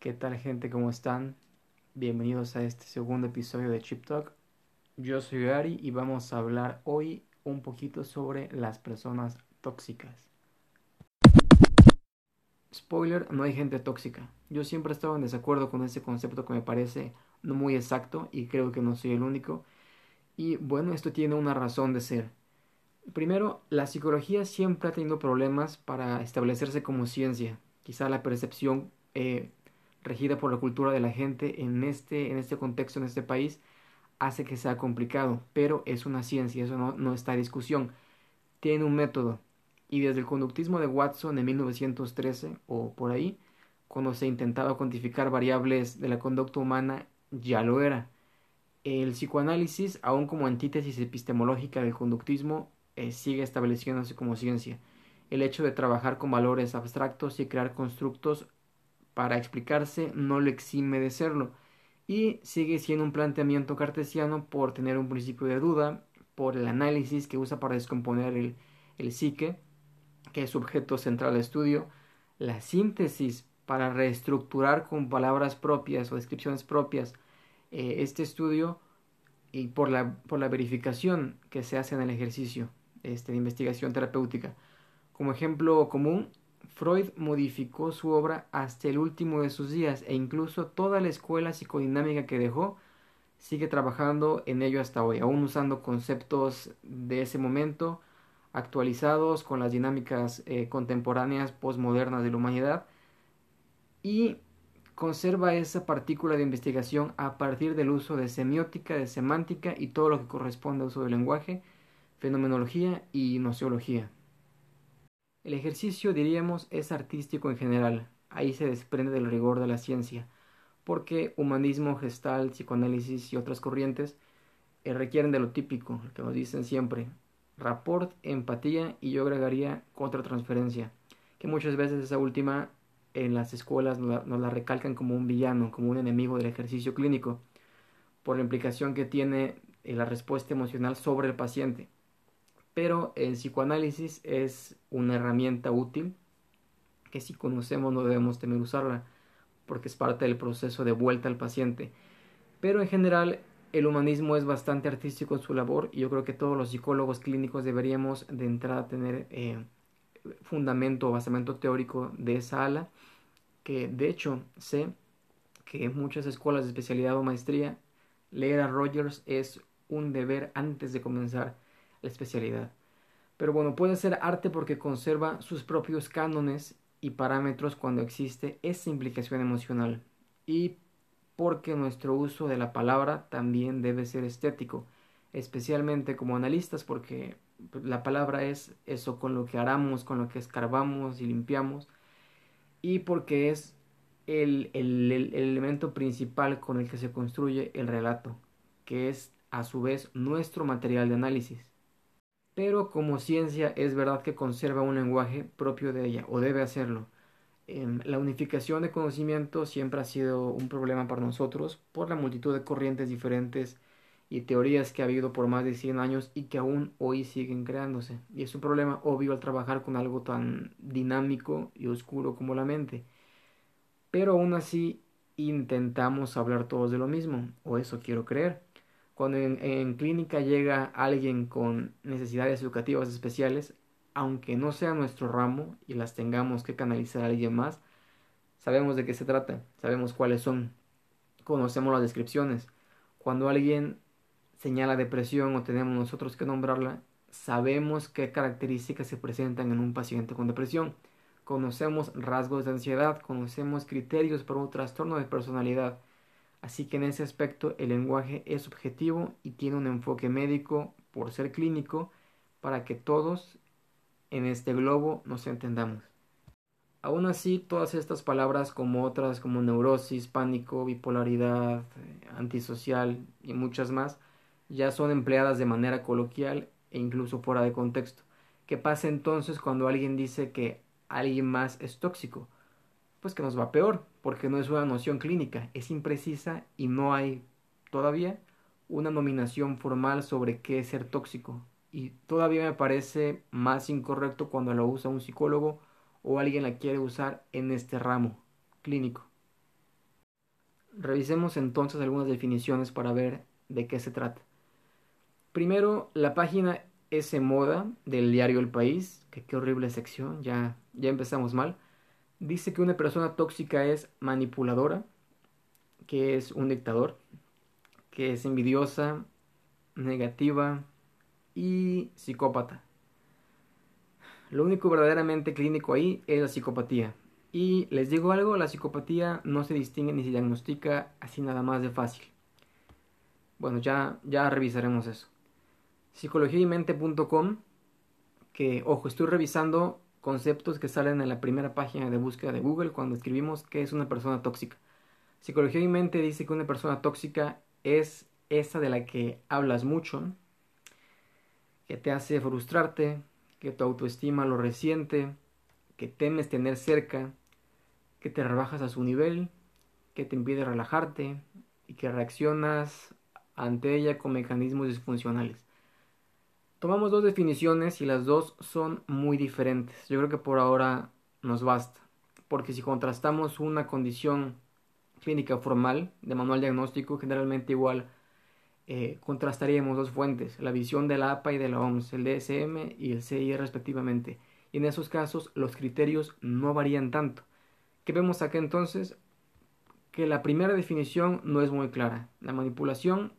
¿Qué tal gente? ¿Cómo están? Bienvenidos a este segundo episodio de Chip Talk. Yo soy Gary y vamos a hablar hoy un poquito sobre las personas tóxicas. Spoiler, no hay gente tóxica. Yo siempre he estado en desacuerdo con ese concepto que me parece no muy exacto y creo que no soy el único. Y bueno, esto tiene una razón de ser. Primero, la psicología siempre ha tenido problemas para establecerse como ciencia. Quizá la percepción eh, regida por la cultura de la gente en este, en este contexto, en este país, hace que sea complicado, pero es una ciencia, eso no, no está en discusión. Tiene un método. Y desde el conductismo de Watson en 1913 o por ahí, cuando se intentaba cuantificar variables de la conducta humana, ya lo era. El psicoanálisis, aun como antítesis epistemológica del conductismo, eh, sigue estableciéndose como ciencia. El hecho de trabajar con valores abstractos y crear constructos para explicarse no lo exime de serlo, y sigue siendo un planteamiento cartesiano por tener un principio de duda, por el análisis que usa para descomponer el, el psique, que es objeto central de estudio, la síntesis para reestructurar con palabras propias o descripciones propias eh, este estudio y por la, por la verificación que se hace en el ejercicio este, de investigación terapéutica. Como ejemplo común, Freud modificó su obra hasta el último de sus días e incluso toda la escuela psicodinámica que dejó sigue trabajando en ello hasta hoy, aún usando conceptos de ese momento actualizados con las dinámicas eh, contemporáneas postmodernas de la humanidad y conserva esa partícula de investigación a partir del uso de semiótica, de semántica y todo lo que corresponde al uso del lenguaje, fenomenología y nociología. El ejercicio, diríamos, es artístico en general, ahí se desprende del rigor de la ciencia, porque humanismo, gestal, psicoanálisis y otras corrientes eh, requieren de lo típico, que nos dicen siempre, rapport, empatía y yo agregaría contratransferencia, que muchas veces esa última en las escuelas nos la, recalcan como un villano, como un enemigo del ejercicio clínico, por la implicación que tiene eh, la respuesta emocional sobre el paciente. Pero el psicoanálisis es una herramienta útil que si conocemos no debemos temer usarla, porque es parte del proceso de vuelta al paciente. Pero en general el humanismo es bastante artístico en su labor y yo creo que todos los psicólogos clínicos deberíamos de entrada tener eh, fundamento o basamento teórico de esa ala, que de hecho sé que en muchas escuelas de especialidad o maestría leer a Rogers es un deber antes de comenzar la especialidad. Pero bueno, puede ser arte porque conserva sus propios cánones y parámetros cuando existe esa implicación emocional y porque nuestro uso de la palabra también debe ser estético, especialmente como analistas porque la palabra es eso con lo que aramos, con lo que escarbamos y limpiamos, y porque es el, el, el, elemento principal con el que se construye el relato, que es a su vez nuestro material de análisis. Pero como ciencia es verdad que conserva un lenguaje propio de ella, o debe hacerlo. Em, la unificación de conocimiento siempre ha sido un problema para nosotros por la multitud de corrientes diferentes y teorías que ha habido por más de 100 años y que aún hoy siguen creándose. Y es un problema obvio al trabajar con algo tan dinámico y oscuro como la mente. Pero aún así intentamos hablar todos de lo mismo, o eso quiero creer. Cuando en, clínica llega alguien con necesidades educativas especiales, aunque no sea nuestro ramo y las tengamos que canalizar a alguien más, sabemos de qué se trata, sabemos cuáles son, conocemos las descripciones. Cuando alguien señala depresión o tenemos nosotros que nombrarla, sabemos qué características se presentan en un paciente con depresión. Conocemos rasgos de ansiedad, conocemos criterios para un trastorno de personalidad. Así que en ese aspecto el lenguaje es objetivo y tiene un enfoque médico por ser clínico para que todos en este globo nos entendamos. Aún así, todas estas palabras como otras como neurosis, pánico, bipolaridad, eh, antisocial y muchas más ya son empleadas de manera coloquial e incluso fuera de contexto. ¿Qué pasa entonces cuando alguien dice que alguien más es tóxico? Pues que nos va peor, porque no es una noción clínica, es imprecisa y no hay todavía una nominación formal sobre qué es ser tóxico. Y todavía me parece más incorrecto cuando lo usa un psicólogo o alguien la quiere usar en este ramo clínico. Revisemos entonces algunas definiciones para ver de qué se trata. Primero, la página S Moda del diario El País, que qué horrible sección, ya, ya empezamos mal, dice que una persona tóxica es manipuladora, que es un dictador, que es envidiosa, negativa y psicópata. Lo único verdaderamente clínico ahí es la psicopatía. Y les digo algo, la psicopatía no se distingue ni se diagnostica así nada más de fácil. Bueno, ya, ya revisaremos eso. Psicologiaymente.com, que, ojo, estoy revisando conceptos que salen en la primera página de búsqueda de Google cuando escribimos qué es una persona tóxica. Psicología y mente dice que una persona tóxica es esa de la que hablas mucho, que te hace frustrarte, que tu autoestima lo resiente, que temes tener cerca, que te rebajas a su nivel, que te impide relajarte y que reaccionas ante ella con mecanismos disfuncionales. Tomamos dos definiciones y las dos son muy diferentes. Yo creo que por ahora nos basta, porque si contrastamos una condición clínica formal de manual diagnóstico, generalmente igual eh, contrastaríamos dos fuentes, la visión de la APA y de la OMS, el DSM y el CI respectivamente. Y en esos casos los criterios no varían tanto. ¿Qué vemos acá entonces? Que la primera definición no es muy clara. La manipulación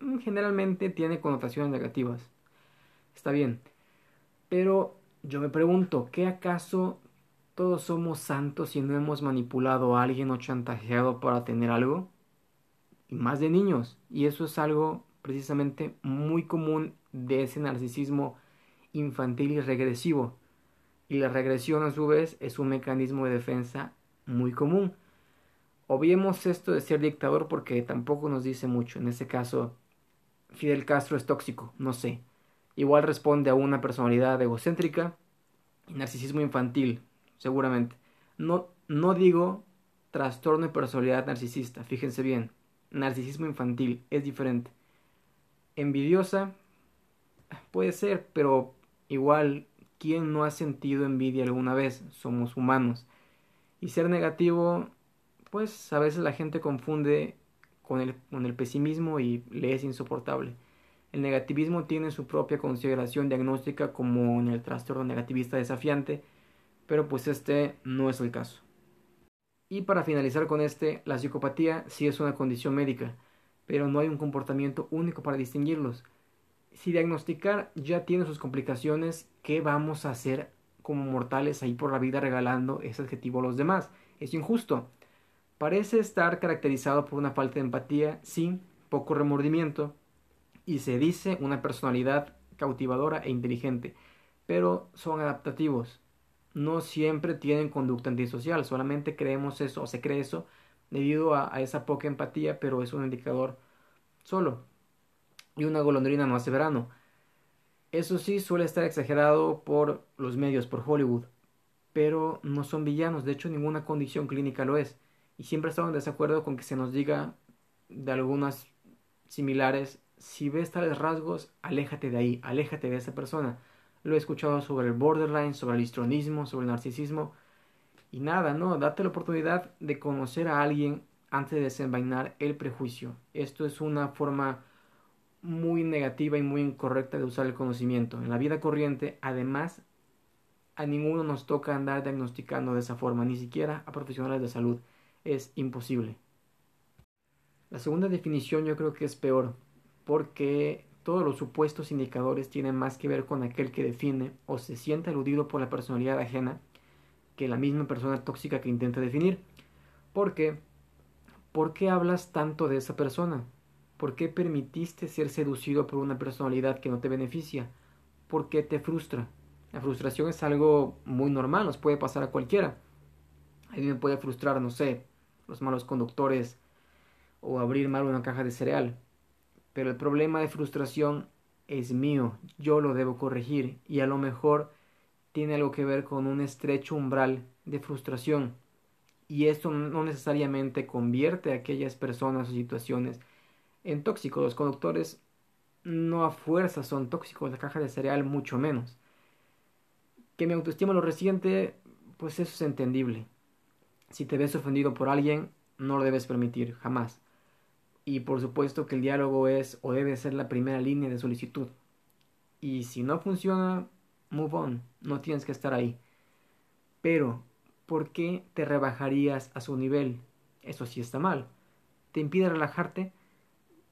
mm, generalmente tiene connotaciones negativas. Está bien. Pero yo me pregunto, ¿qué acaso todos somos santos y no hemos manipulado a alguien o chantajeado para tener algo? Y más de niños. Y eso es algo precisamente muy común de ese narcisismo infantil y regresivo. Y la regresión a su vez es un mecanismo de defensa muy común. Obviemos esto de ser dictador porque tampoco nos dice mucho. En ese caso, Fidel Castro es tóxico, no sé. Igual responde a una personalidad egocéntrica y narcisismo infantil, seguramente. No, no digo trastorno de personalidad narcisista, fíjense bien. Narcisismo infantil es diferente. Envidiosa puede ser, pero igual, ¿quién no ha sentido envidia alguna vez? Somos humanos. Y ser negativo, pues a veces la gente confunde con el, con el pesimismo y le es insoportable. El negativismo tiene su propia consideración diagnóstica como en el trastorno negativista desafiante, pero pues este no es el caso. Y para finalizar con este, la psicopatía sí es una condición médica, pero no hay un comportamiento único para distinguirlos. Si diagnosticar ya tiene sus complicaciones, ¿qué vamos a hacer como mortales ahí por la vida regalando ese adjetivo a los demás? Es injusto. Parece estar caracterizado por una falta de empatía, sí, poco remordimiento, y se dice una personalidad cautivadora e inteligente, pero son adaptativos. No siempre tienen conducta antisocial, solamente creemos eso o se cree eso debido a, esa poca empatía, pero es un indicador solo. Y una golondrina no hace verano. Eso sí suele estar exagerado por los medios, por Hollywood, pero no son villanos, de hecho ninguna condición clínica lo es. Y siempre he estado en desacuerdo con que se nos diga de algunas similares si ves tales rasgos, aléjate de ahí, aléjate de esa persona. Lo he escuchado sobre el borderline, sobre el histronismo, sobre el narcisismo. Y nada, no, date la oportunidad de conocer a alguien antes de desenvainar el prejuicio. Esto es una forma muy negativa y muy incorrecta de usar el conocimiento. En la vida corriente, además, a ninguno nos toca andar diagnosticando de esa forma, ni siquiera a profesionales de salud. Es imposible. La segunda definición yo creo que es peor, porque todos los supuestos indicadores tienen más que ver con aquel que define o se siente aludido por la personalidad ajena que la misma persona tóxica que intenta definir. ¿Por qué? ¿Por qué hablas tanto de esa persona? ¿Por qué permitiste ser seducido por una personalidad que no te beneficia? ¿Por qué te frustra? La frustración es algo muy normal, nos puede pasar a cualquiera. A mí me puede frustrar, no sé, los malos conductores o abrir mal una caja de cereal pero el problema de frustración es mío, yo lo debo corregir y a lo mejor tiene algo que ver con un estrecho umbral de frustración y esto no necesariamente convierte a aquellas personas o situaciones en tóxicos. Los conductores no a fuerza son tóxicos, la caja de cereal mucho menos. Que mi autoestima lo resiente, pues eso es entendible. Si te ves ofendido por alguien, no lo debes permitir, jamás. Y por supuesto que el diálogo es o debe ser la primera línea de solicitud. Y si no funciona, move on, no tienes que estar ahí. Pero, ¿por qué te rebajarías a su nivel? Eso sí está mal. ¿Te impide relajarte?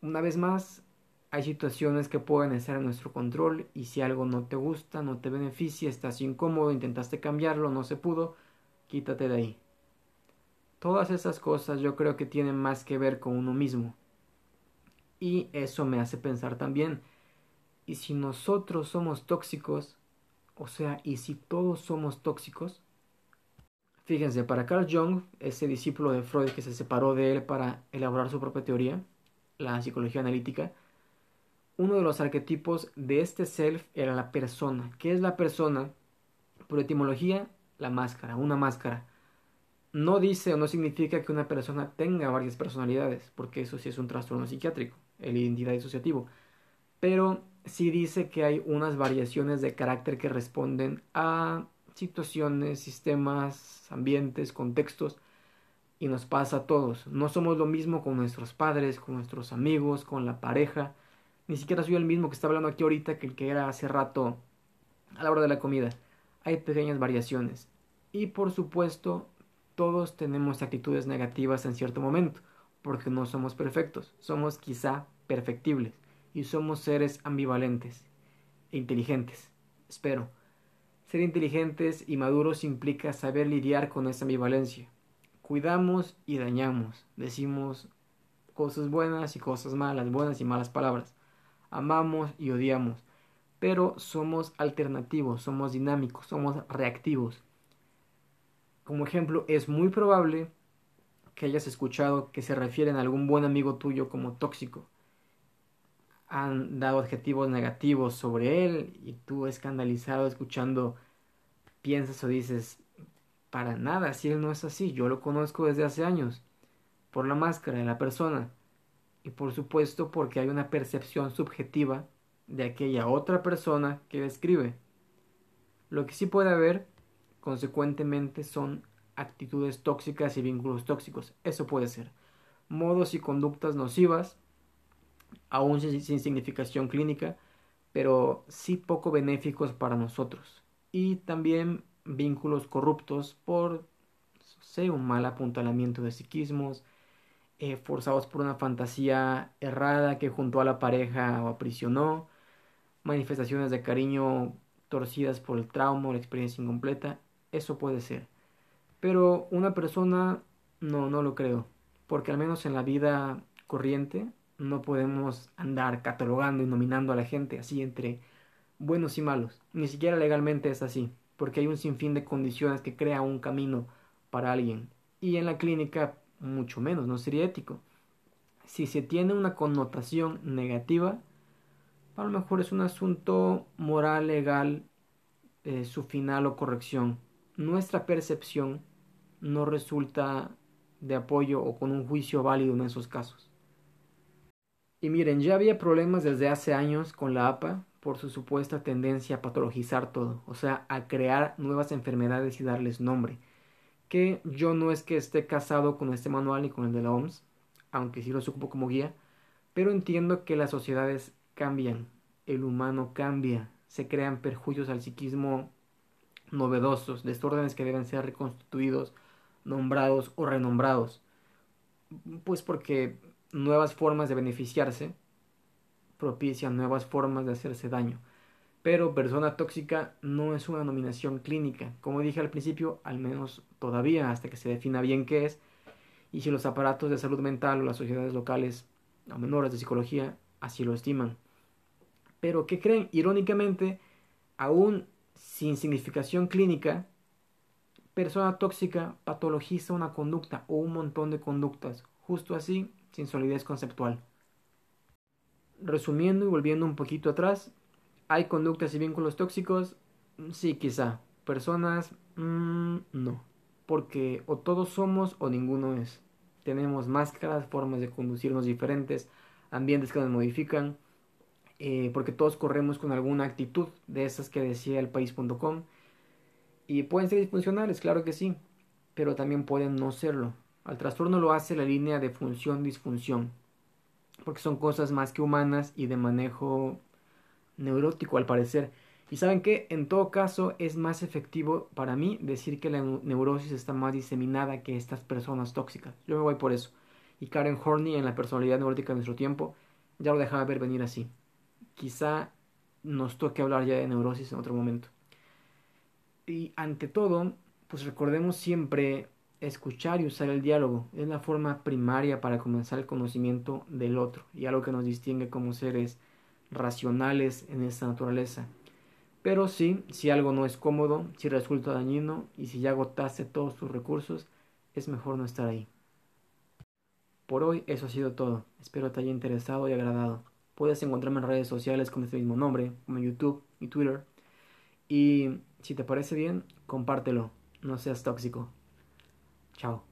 Una vez más, hay situaciones que pueden estar en nuestro control y si algo no te gusta, no te beneficia, estás incómodo, intentaste cambiarlo, no se pudo, quítate de ahí. Todas esas cosas yo creo que tienen más que ver con uno mismo. Y eso me hace pensar también, ¿y si nosotros somos tóxicos? O sea, ¿y si todos somos tóxicos? Fíjense, para Carl Jung, ese discípulo de Freud que se separó de él para elaborar su propia teoría, la psicología analítica, uno de los arquetipos de este self era la persona. ¿Qué es la persona? Por etimología, la máscara, una máscara. No dice o no significa que una persona tenga varias personalidades, porque eso sí es un trastorno psiquiátrico, el identidad disociativo. Pero sí dice que hay unas variaciones de carácter que responden a situaciones, sistemas, ambientes, contextos, y nos pasa a todos. No somos lo mismo con nuestros padres, con nuestros amigos, con la pareja. Ni siquiera soy el mismo que está hablando aquí ahorita que el que era hace rato a la hora de la comida. Hay pequeñas variaciones. Y por supuesto, todos tenemos actitudes negativas en cierto momento, porque no somos perfectos, somos quizá perfectibles y somos seres ambivalentes e inteligentes. Espero. Ser inteligentes y maduros implica saber lidiar con esa ambivalencia. Cuidamos y dañamos, decimos cosas buenas y cosas malas, buenas y malas palabras. Amamos y odiamos, pero somos alternativos, somos dinámicos, somos reactivos. Como ejemplo, es muy probable que hayas escuchado que se refieren a algún buen amigo tuyo como tóxico. Han dado adjetivos negativos sobre él y tú escandalizado escuchando piensas o dices, para nada, si él no es así, yo lo conozco desde hace años, por la máscara de la persona y por supuesto porque hay una percepción subjetiva de aquella otra persona que describe. Lo que sí puede haber Consecuentemente son actitudes tóxicas y vínculos tóxicos. Eso puede ser. Modos y conductas nocivas, aún sin significación clínica, pero sí poco benéficos para nosotros. Y también vínculos corruptos por sé, un mal apuntalamiento de psiquismos, eh, forzados por una fantasía errada que junto a la pareja o aprisionó, manifestaciones de cariño torcidas por el trauma o la experiencia incompleta, eso puede ser. Pero una persona no, no lo creo. Porque al menos en la vida corriente no podemos andar catalogando y nominando a la gente así entre buenos y malos. Ni siquiera legalmente es así. Porque hay un sinfín de condiciones que crea un camino para alguien. Y en la clínica mucho menos, no sería ético. Si se tiene una connotación negativa, a lo mejor es un asunto moral, legal, eh, su final o corrección nuestra percepción no resulta de apoyo o con un juicio válido en esos casos. Y miren, ya había problemas desde hace años con la APA por su supuesta tendencia a patologizar todo, o sea, a crear nuevas enfermedades y darles nombre. Que yo no es que esté casado con este manual ni con el de la OMS, aunque sí lo supo como guía, pero entiendo que las sociedades cambian, el humano cambia, se crean perjuicios al psiquismo novedosos, desórdenes que deben ser reconstituidos, nombrados o renombrados. Pues porque nuevas formas de beneficiarse propician nuevas formas de hacerse daño. Pero persona tóxica no es una nominación clínica, como dije al principio, al menos todavía hasta que se defina bien qué es, y si los aparatos de salud mental o las sociedades locales o menores de psicología así lo estiman. Pero, ¿qué creen? Irónicamente, aún sin significación clínica, persona tóxica patologiza una conducta o un montón de conductas, justo así, sin solidez conceptual. Resumiendo y volviendo un poquito atrás, ¿hay conductas y vínculos tóxicos? Sí, quizá. Personas, mmm, no. Porque o todos somos o ninguno es. Tenemos máscaras, formas de conducirnos diferentes, ambientes que nos modifican, eh, porque todos corremos con alguna actitud de esas que decía el país.com y pueden ser disfuncionales, claro que sí, pero también pueden no serlo. Al trastorno lo hace la línea de función-disfunción, porque son cosas más que humanas y de manejo neurótico al parecer. Y saben que en todo caso es más efectivo para mí decir que la neurosis está más diseminada que estas personas tóxicas. Yo me voy por eso. Y Karen Horney en la personalidad neurótica de nuestro tiempo ya lo dejaba ver venir así. Quizá nos toque hablar ya de neurosis en otro momento. Y ante todo, pues recordemos siempre escuchar y usar el diálogo. Es la forma primaria para comenzar el conocimiento del otro y algo que nos distingue como seres racionales en esta naturaleza. Pero sí, si algo no es cómodo, si resulta dañino y si ya agotaste todos tus recursos, es mejor no estar ahí. Por hoy eso ha sido todo. Espero te haya interesado y agradado. Puedes encontrarme en redes sociales con este mismo nombre, como YouTube y Twitter. Y si te parece bien, compártelo. No seas tóxico. Chao.